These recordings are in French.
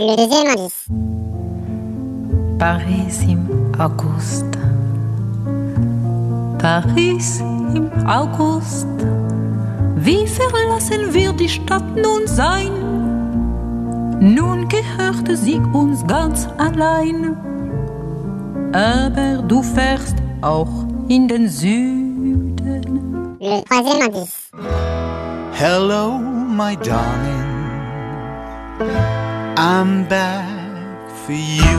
Le deuxième indice. Paris im August. Paris im August. Wie verlassen wir die Stadt nun sein? Nun gehörte sie uns ganz allein. Aber du fährst auch in den Süden. Le troisième indice. Hello, my darling. I'm back for you.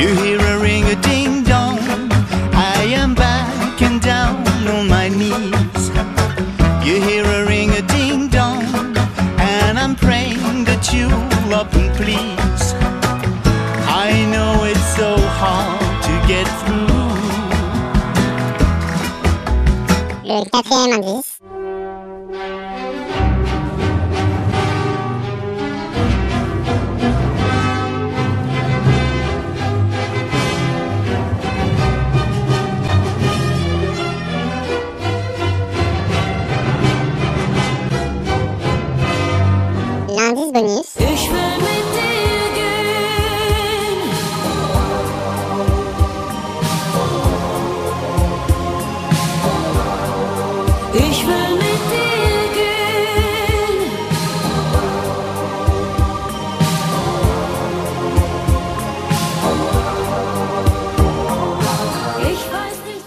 You hear a ring a ding dong. I am back and down on my knees. You hear a ring a ding dong. And I'm praying that you'll and please. I know it's so hard to get through. Quatrième indice. L'indice bonus.